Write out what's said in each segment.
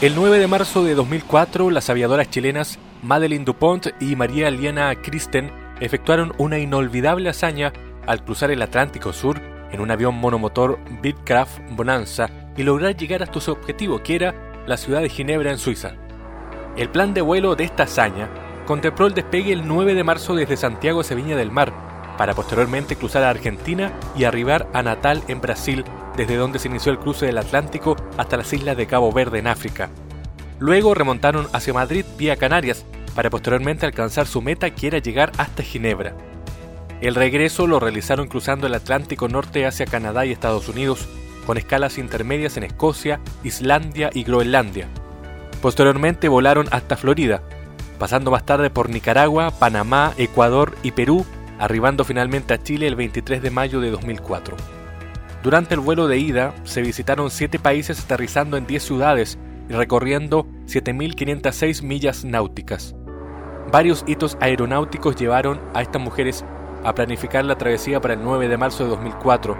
El 9 de marzo de 2004, las aviadoras chilenas Madeleine Dupont y María Liana Christen efectuaron una inolvidable hazaña al cruzar el Atlántico Sur en un avión monomotor Bitcraft Bonanza y lograr llegar hasta su objetivo, que era la ciudad de Ginebra en Suiza. El plan de vuelo de esta hazaña contempló el despegue el 9 de marzo desde Santiago Viña del Mar, para posteriormente cruzar a Argentina y arribar a Natal en Brasil, desde donde se inició el cruce del Atlántico hasta las islas de Cabo Verde en África. Luego remontaron hacia Madrid vía Canarias, para posteriormente alcanzar su meta que era llegar hasta Ginebra. El regreso lo realizaron cruzando el Atlántico Norte hacia Canadá y Estados Unidos, con escalas intermedias en Escocia, Islandia y Groenlandia. Posteriormente volaron hasta Florida, pasando más tarde por Nicaragua, Panamá, Ecuador y Perú, arribando finalmente a Chile el 23 de mayo de 2004. Durante el vuelo de ida se visitaron siete países aterrizando en 10 ciudades y recorriendo 7.506 millas náuticas. Varios hitos aeronáuticos llevaron a estas mujeres a planificar la travesía para el 9 de marzo de 2004.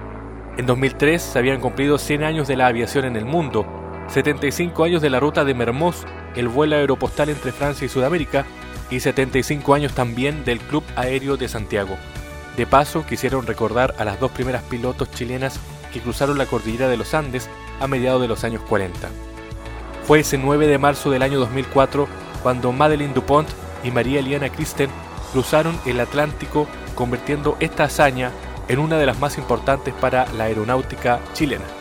En 2003 se habían cumplido 100 años de la aviación en el mundo, 75 años de la ruta de Mermoz, el vuelo aeropostal entre Francia y Sudamérica, y 75 años también del Club Aéreo de Santiago. De paso, quisieron recordar a las dos primeras pilotos chilenas que cruzaron la cordillera de los Andes a mediados de los años 40. Fue ese 9 de marzo del año 2004 cuando Madeleine Dupont y María Eliana Christen cruzaron el Atlántico convirtiendo esta hazaña en una de las más importantes para la aeronáutica chilena.